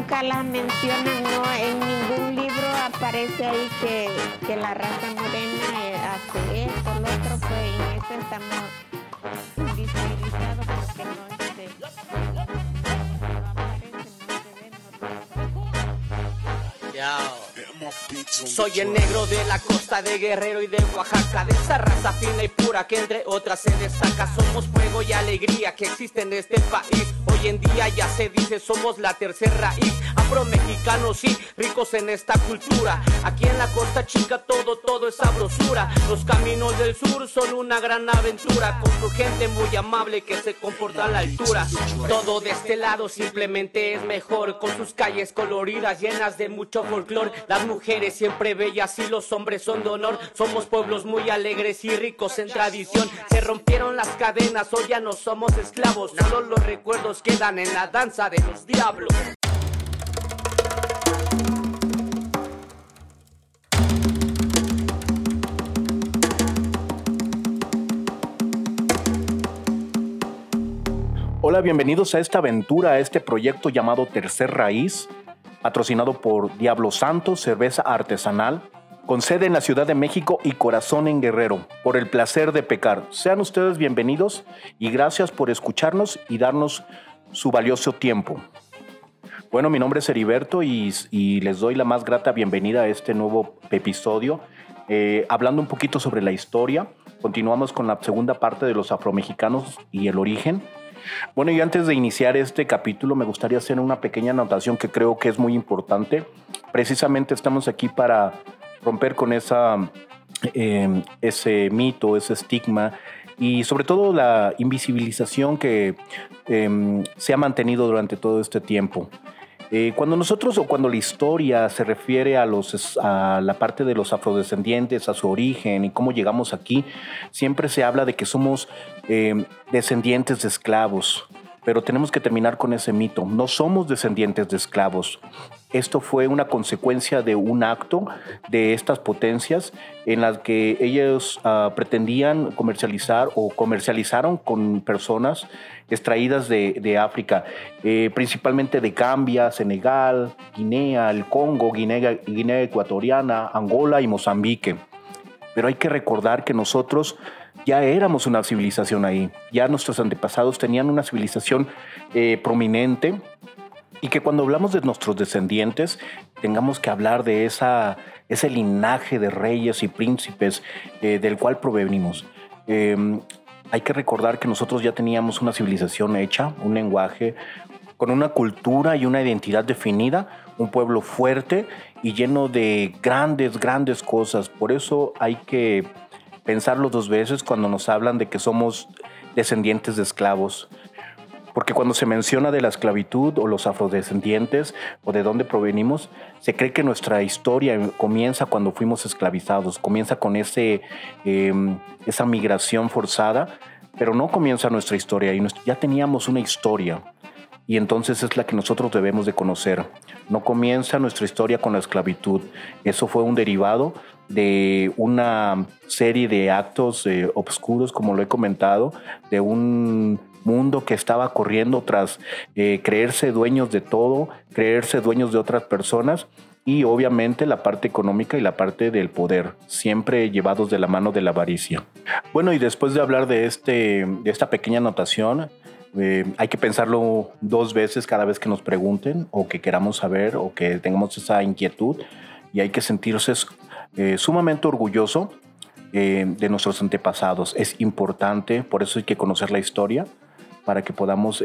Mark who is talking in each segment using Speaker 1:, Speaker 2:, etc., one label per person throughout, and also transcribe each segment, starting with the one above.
Speaker 1: nunca las mencionan, no, en ningún libro aparece ahí que, que la raza morena eh, hace esto, lo otro, pues en eso estamos invisibilizados porque no este, no
Speaker 2: Soy el negro de la costa de Guerrero y de Oaxaca, de esa raza fina y pura que entre otras se destaca. Somos fuego y alegría que existe en este país. Hoy en día ya se dice somos la tercera raíz. Afromexicanos sí, ricos en esta cultura. Aquí en la costa chica todo, todo es sabrosura. Los caminos del sur son una gran aventura. Con gente muy amable que se comporta a la altura. Todo de este lado simplemente es mejor. Con sus calles coloridas llenas de mucho folclor. Las mujeres siempre bellas y los hombres son de honor. Somos pueblos muy alegres y ricos en tradición. Se rompieron las cadenas, hoy ya no somos esclavos. Solo los recuerdos quedan en la danza de los diablos.
Speaker 3: Hola, bienvenidos a esta aventura, a este proyecto llamado Tercer Raíz, patrocinado por Diablo Santo, cerveza artesanal, con sede en la Ciudad de México y corazón en Guerrero, por el placer de pecar. Sean ustedes bienvenidos y gracias por escucharnos y darnos su valioso tiempo. Bueno, mi nombre es Heriberto y, les doy la más grata bienvenida a este nuevo episodio, eh, hablando un poquito sobre la historia. Continuamos con la segunda parte de los afromexicanos y el origen. Bueno, y antes de iniciar este capítulo, me gustaría hacer una pequeña anotación que creo que es muy importante. Precisamente estamos aquí para romper con esa, eh, ese mito, ese estigma y sobre todo la invisibilización que eh, se ha mantenido durante todo este tiempo. Eh, cuando nosotros o cuando la historia se refiere a, los, a la parte de los afrodescendientes, a su origen y cómo llegamos aquí, siempre se habla de que somos eh, descendientes de esclavos. Pero tenemos que terminar con ese mito. No somos descendientes de esclavos. Esto fue una consecuencia de un acto de estas potencias en las que ellos ah, pretendían comercializar o comercializaron con personas extraídas de, África, eh, principalmente de Gambia, Senegal, Guinea, el Congo, Guinea, Guinea Ecuatoriana, Angola y Mozambique. Pero hay que recordar que nosotros ya éramos una civilización ahí, ya nuestros antepasados tenían una civilización eh, prominente y que cuando hablamos de nuestros descendientes tengamos que hablar de esa, ese linaje de reyes y príncipes eh, del cual provenimos. Eh, hay que recordar que nosotros ya teníamos una civilización hecha, un lenguaje, con una cultura y una identidad definida, un pueblo fuerte y lleno de grandes, grandes cosas. Por eso hay que pensarlo dos veces cuando nos hablan de que somos descendientes de esclavos. Porque cuando se menciona de la esclavitud o los afrodescendientes o de dónde provenimos, se cree que nuestra historia comienza cuando fuimos esclavizados, comienza con ese, eh, esa migración forzada, pero no comienza nuestra historia y ya teníamos una historia y entonces es la que nosotros debemos de conocer. No comienza nuestra historia con la esclavitud, eso fue un derivado de una serie de actos eh, obscuros, como lo he comentado, de un mundo que estaba corriendo tras eh, creerse dueños de todo, creerse dueños de otras personas y obviamente la parte económica y la parte del poder, siempre llevados de la mano de la avaricia. Bueno, y después de hablar de, este, de esta pequeña anotación, eh, hay que pensarlo dos veces cada vez que nos pregunten o que queramos saber o que tengamos esa inquietud y hay que sentirse eh, sumamente orgulloso eh, de nuestros antepasados. Es importante, por eso hay que conocer la historia para que podamos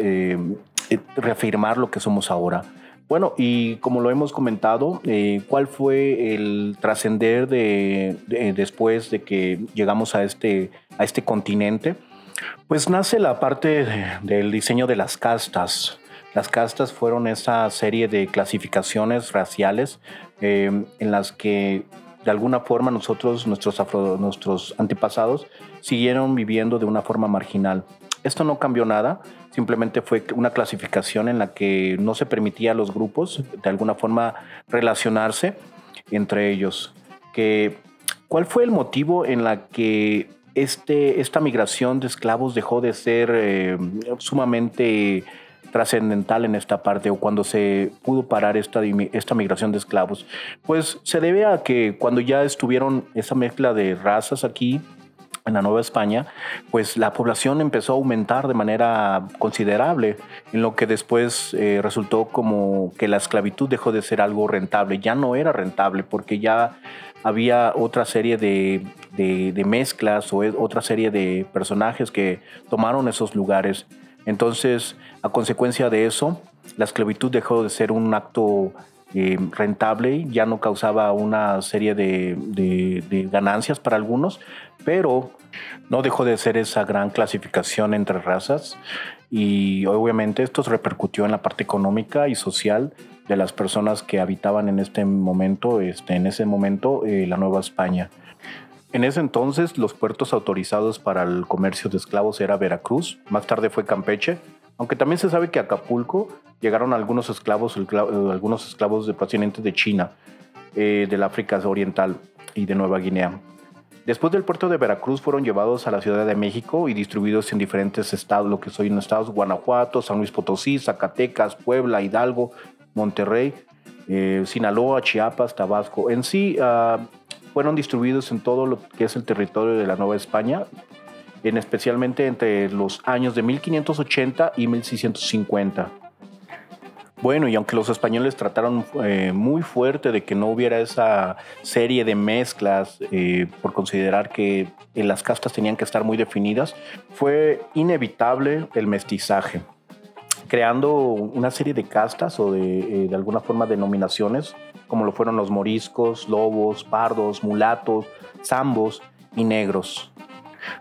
Speaker 3: reafirmar lo que somos ahora. Bueno, y como lo hemos comentado, ¿cuál fue el trascender de, después de que llegamos a este, a este continente? Pues nace la parte del diseño de las castas. Las castas fueron esa serie de clasificaciones raciales eh, en las que de alguna forma nosotros, nuestros, antepasados, siguieron viviendo de una forma marginal. Esto no cambió nada, simplemente fue una clasificación en la que no se permitía a los grupos de alguna forma relacionarse entre ellos. ¿Cuál fue el motivo en la que este, esta migración de esclavos dejó de ser eh, sumamente trascendental en esta parte o cuando se pudo parar esta, esta migración de esclavos? Pues se debe a que cuando ya estuvieron esa mezcla de razas aquí, en la Nueva España, pues la población empezó a aumentar de manera considerable, en lo que después eh, resultó como que la esclavitud dejó de ser algo rentable, ya no era rentable porque ya había otra serie de, de, mezclas o otra serie de personajes que tomaron esos lugares. Entonces, a consecuencia de eso, la esclavitud dejó de ser un acto eh, rentable, ya no causaba una serie de, de, ganancias para algunos, pero no dejó de ser esa gran clasificación entre razas y obviamente esto repercutió en la parte económica y social de las personas que habitaban en este momento, este, en ese momento eh, la Nueva España. En ese entonces los puertos autorizados para el comercio de esclavos era Veracruz, más tarde fue Campeche, aunque también se sabe que a Acapulco llegaron algunos esclavos, eh, algunos esclavos de procedentes de China, eh, del África Oriental y de Nueva Guinea. Después del puerto de Veracruz fueron llevados a la Ciudad de México y distribuidos en diferentes estados, lo que soy en estados Guanajuato, San Luis Potosí, Zacatecas, Puebla, Hidalgo, Monterrey, eh, Sinaloa, Chiapas, Tabasco. En sí, ah, fueron distribuidos en todo lo que es el territorio de la Nueva España, en especialmente entre los años de 1580 y 1650. Bueno, y aunque los españoles trataron eh, muy fuerte de que no hubiera esa serie de mezclas eh, por considerar que las castas tenían que estar muy definidas, fue inevitable el mestizaje, creando una serie de castas o de, eh, de alguna forma denominaciones, como lo fueron los moriscos, lobos, pardos, mulatos, zambos y negros.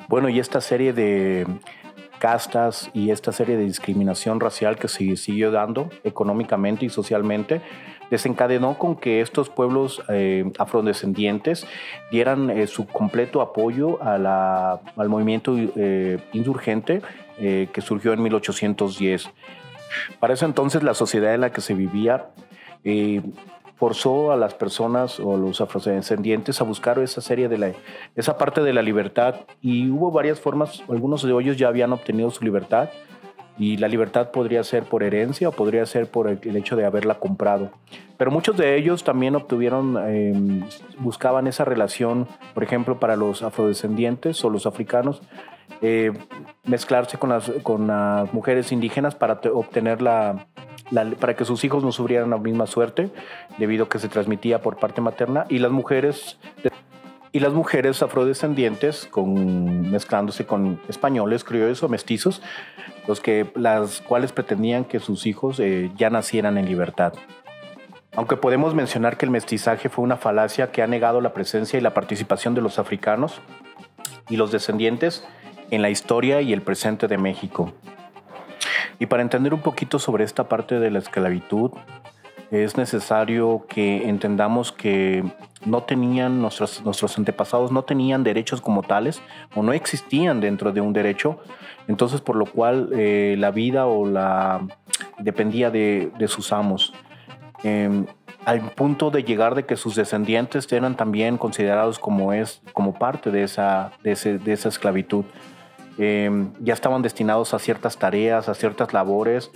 Speaker 3: Bueno, y esta serie de castas y esta serie de discriminación racial que se siguió dando económicamente y socialmente desencadenó con que estos pueblos eh, afrodescendientes dieran eh, su completo apoyo al movimiento eh, insurgente que surgió en 1810. Para ese entonces la sociedad en la que se vivía forzó a las personas o los afrodescendientes a buscar esa serie de la, esa parte de la libertad y hubo varias formas, algunos de ellos ya habían obtenido su libertad y la libertad podría ser por herencia o podría ser por el, hecho de haberla comprado. Pero muchos de ellos también obtuvieron, em, buscaban esa relación, por ejemplo, para los afrodescendientes o los africanos, eh, mezclarse con las, con las mujeres indígenas para obtener la, para que sus hijos no sufrieran la misma suerte, debido a que se transmitía por parte materna, y las mujeres y las mujeres afrodescendientes con, mezclándose con españoles, criollos o mestizos, los que, las cuales pretendían que sus hijos eh, ya nacieran en libertad. Aunque podemos mencionar que el mestizaje fue una falacia que ha negado la presencia y la participación de los africanos y los descendientes en la historia y el presente de México. Y para entender un poquito sobre esta parte de la esclavitud, es necesario que entendamos que no tenían, nuestros, nuestros antepasados no tenían derechos como tales o no existían dentro de un derecho, entonces por lo cual eh, la vida o la dependía de, sus amos. Em, al punto de llegar de que sus descendientes eran también considerados como, es, como parte de esa, de, de esa esclavitud. Em, ya estaban destinados a ciertas tareas, a ciertas labores,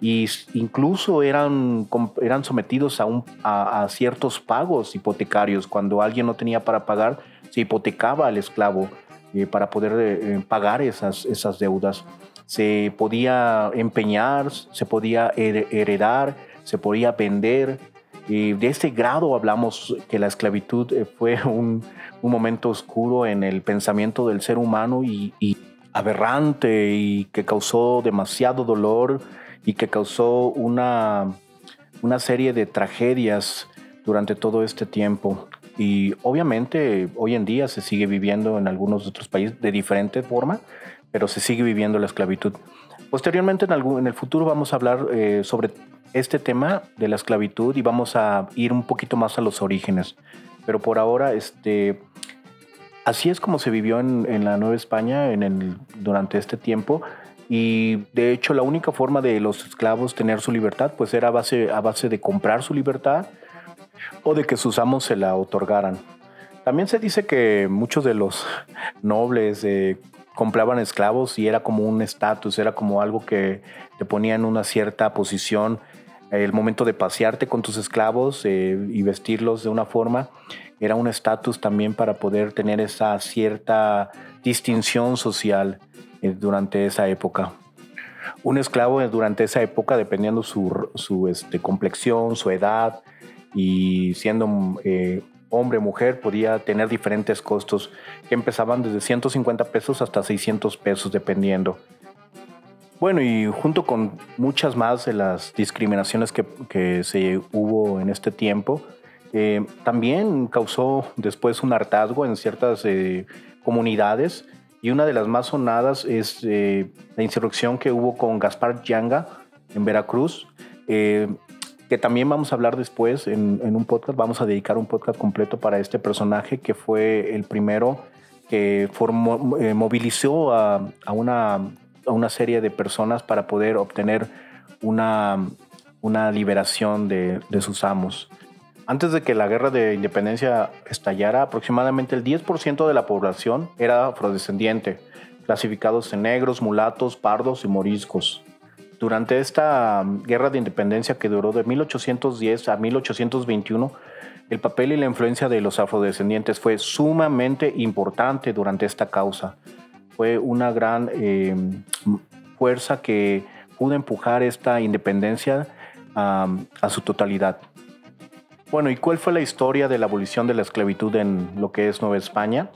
Speaker 3: y incluso eran, eran sometidos a, un, a, ciertos pagos hipotecarios. Cuando alguien no tenía para pagar, se hipotecaba al esclavo eh, para poder eh, pagar esas, esas deudas. Se podía empeñar, se podía heredar, se podía vender. Y de ese grado hablamos que la esclavitud eh, fue un, un momento oscuro en el pensamiento del ser humano y, y aberrante y que causó demasiado dolor y que causó una, una serie de tragedias durante todo este tiempo. Y obviamente hoy en día se sigue viviendo en algunos otros países de diferente forma, pero se sigue viviendo la esclavitud. Posteriormente, en, algún, en el futuro, vamos a hablar eh, sobre este tema de la esclavitud y vamos a ir un poquito más a los orígenes. Pero por ahora, este, así es como se vivió en, en la Nueva España en el, durante este tiempo. Y de hecho la única forma de los esclavos tener su libertad pues era a base, a base de comprar su libertad o de que sus amos se la otorgaran. También se dice que muchos de los nobles compraban esclavos y era como un estatus, era como algo que te ponía en una cierta posición. El momento de pasearte con tus esclavos eh, y vestirlos de una forma era un estatus también para poder tener esa cierta distinción social eh, durante esa época. Un esclavo eh, durante esa época, dependiendo su, su este, complexión, su edad y siendo hombre, mujer, podía tener diferentes costos que empezaban desde 150 pesos hasta 600 pesos, dependiendo. Bueno, y junto con muchas más de las discriminaciones que, que se hubo en este tiempo, eh, también causó después un hartazgo en ciertas eh, comunidades y una de las más sonadas es eh, la insurrección que hubo con Gaspar Yanga en Veracruz, que también vamos a hablar después en, un podcast, vamos a dedicar un podcast completo para este personaje que fue el primero que formó, movilizó a, una, a, una, serie de personas para poder obtener una, una liberación de, sus amos. Antes de que la guerra de independencia estallara, aproximadamente el 10% de la población era afrodescendiente, clasificados en negros, mulatos, pardos y moriscos. Durante esta um, guerra de independencia que duró de 1810 a 1821, el papel y la influencia de los afrodescendientes fue sumamente importante durante esta causa. Fue una gran em, fuerza que pudo empujar esta independencia a su totalidad. Bueno, ¿y cuál fue la historia de la abolición de la esclavitud en lo que es Nueva España?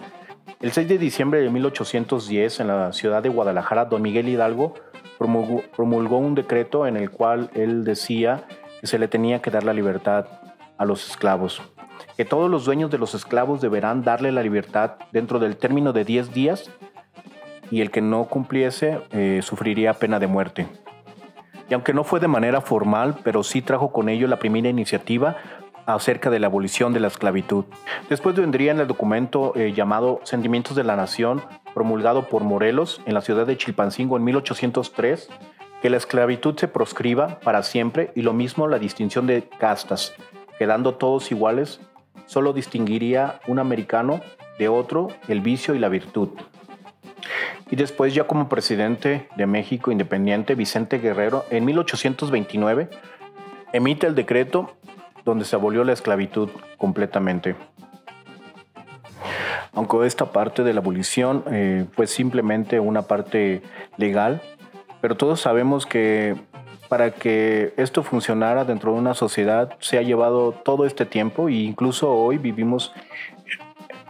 Speaker 3: El 6 de diciembre de 1810, en la ciudad de Guadalajara, don Miguel Hidalgo promulgó, un decreto en el cual él decía que se le tenía que dar la libertad a los esclavos, que todos los dueños de los esclavos deberán darle la libertad dentro del término de 10 días y el que no cumpliese eh, sufriría pena de muerte. Y aunque no fue de manera formal, pero sí trajo con ello la primera iniciativa acerca de la abolición de la esclavitud. Después vendría en el documento eh, llamado Sentimientos de la Nación, promulgado por Morelos en la ciudad de Chilpancingo en 1803, que la esclavitud se proscriba para siempre y lo mismo la distinción de castas, quedando todos iguales, solo distinguiría un americano de otro el vicio y la virtud. Y después ya como presidente de México independiente, Vicente Guerrero, en 1829, emite el decreto donde se abolió la esclavitud completamente. Aunque esta parte de la abolición eh, fue simplemente una parte legal, pero todos sabemos que para que esto funcionara dentro de una sociedad se ha llevado todo este tiempo e incluso hoy vivimos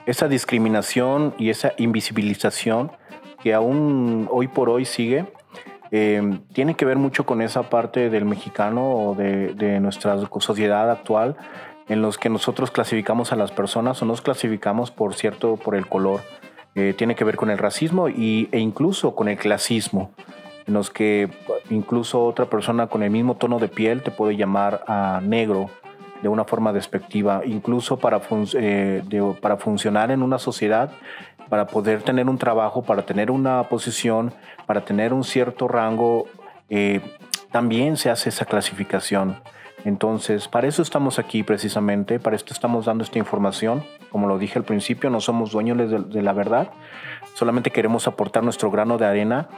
Speaker 3: esa discriminación y esa invisibilización que aún hoy por hoy sigue eh, tiene que ver mucho con esa parte del mexicano o de, nuestra sociedad actual en los que nosotros clasificamos a las personas o nos clasificamos por cierto por el color. Eh, tiene que ver con el racismo y, e incluso con el clasismo, en los que incluso otra persona con el mismo tono de piel te puede llamar negro de una forma despectiva, incluso para, eh, para funcionar en una sociedad para poder tener un trabajo, para tener una posición, para tener un cierto rango, eh, también se hace esa clasificación. Entonces, para eso estamos aquí precisamente, para esto estamos dando esta información. Como lo dije al principio, no somos dueños de, de la verdad, solamente queremos aportar nuestro grano de arena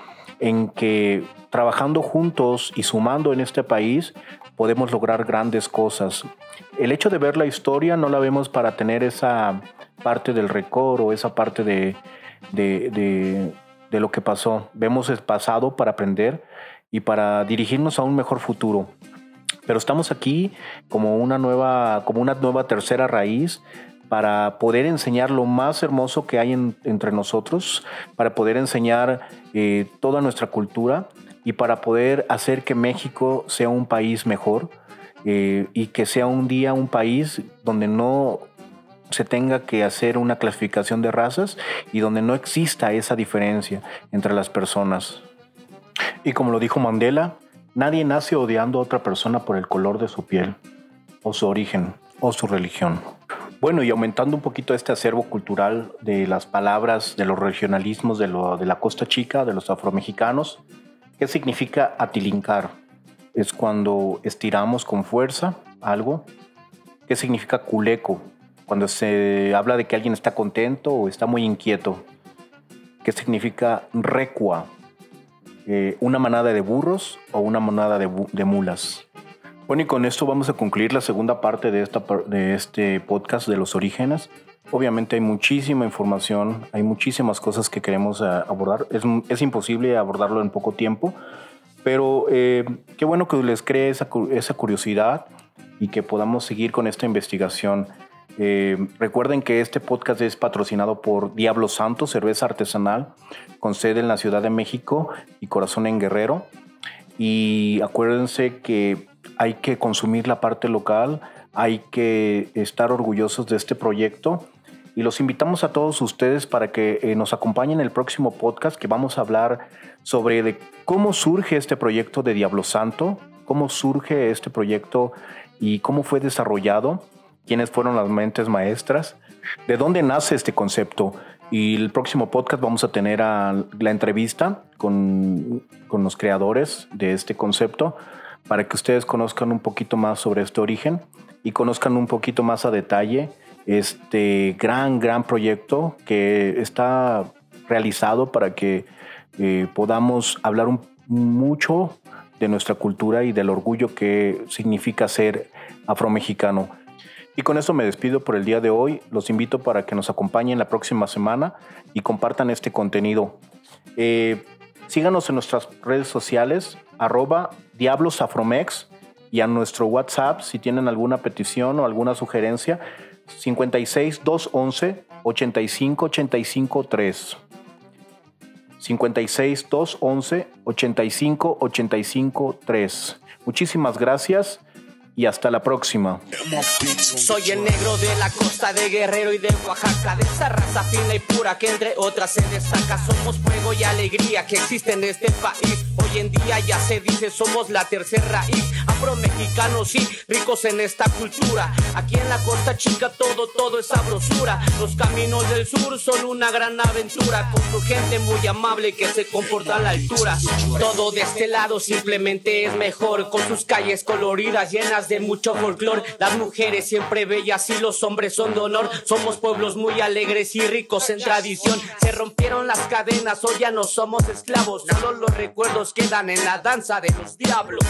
Speaker 3: en que trabajando juntos y sumando en este país podemos lograr grandes cosas. El hecho de ver la historia no la vemos para tener esa parte del récord o esa parte de, de, de, lo que pasó. Vemos el pasado para aprender y para dirigirnos a un mejor futuro. Pero estamos aquí como una nueva, como una nueva tercera raíz para poder enseñar lo más hermoso que hay entre nosotros, para poder enseñar eh, toda nuestra cultura y para poder hacer que México sea un país mejor eh, y que sea un día un país donde no se tenga que hacer una clasificación de razas y donde no exista esa diferencia entre las personas. Y como lo dijo Mandela, nadie nace odiando a otra persona por el color de su piel, o su origen, o su religión. Bueno, y aumentando un poquito este acervo cultural de las palabras, de los regionalismos de, la costa chica, de los afromexicanos, ¿qué significa atilincar? Es cuando estiramos con fuerza algo. ¿Qué significa culeco? cuando se habla de que alguien está contento o está muy inquieto. que significa recua, eh, una manada de burros o una manada de, mulas. Bueno, y con esto vamos a concluir la segunda parte de, esta, de este podcast de los orígenes. Obviamente hay muchísima información, hay muchísimas cosas que queremos eh, abordar. Es, es imposible abordarlo en poco tiempo, pero eh, qué bueno que les cree esa, esa, curiosidad y que podamos seguir con esta investigación. Eh, recuerden que este podcast es patrocinado por Diablo Santo, cerveza artesanal, con sede en la Ciudad de México y corazón en Guerrero. Y acuérdense que hay que consumir la parte local, hay que estar orgullosos de este proyecto y los invitamos a todos ustedes para que eh, nos acompañen en el próximo podcast que vamos a hablar sobre cómo surge este proyecto de Diablo Santo, cómo surge este proyecto y cómo fue desarrollado, quiénes fueron las mentes maestras, de dónde nace este concepto. Y el próximo podcast vamos a tener la entrevista con, con los creadores de este concepto para que ustedes conozcan un poquito más sobre este origen y conozcan un poquito más a detalle este gran, gran proyecto que está realizado para que eh, podamos hablar mucho de nuestra cultura y del orgullo que significa ser afromexicano. Y con eso me despido por el día de hoy. Los invito para que nos acompañen la próxima semana y compartan este contenido. Eh, síganos en nuestras redes sociales, arroba diablosafromex y a nuestro WhatsApp si tienen alguna petición o alguna sugerencia 56 211 85 85 3. 56 211 85 85 3. Muchísimas gracias y hasta la próxima.
Speaker 2: Soy el negro de la costa de Guerrero y de Oaxaca, de esa raza fina y pura que entre otras se destaca. Somos fuego y alegría que existe en este país. Hoy en día ya se dice somos la tercera raíz. Afromexicanos y ricos en esta cultura. Aquí en la costa chica todo, todo es sabrosura. Los caminos del sur son una gran aventura. Con su gente muy amable que se comporta a la altura. Todo de este lado simplemente es mejor. Con sus calles coloridas llenas de mucho folclor. Las mujeres siempre bellas y los hombres son de honor. Somos pueblos muy alegres y ricos en tradición. Se rompieron las cadenas, hoy ya no somos esclavos. Solo los recuerdos quedan en la danza de los diablos.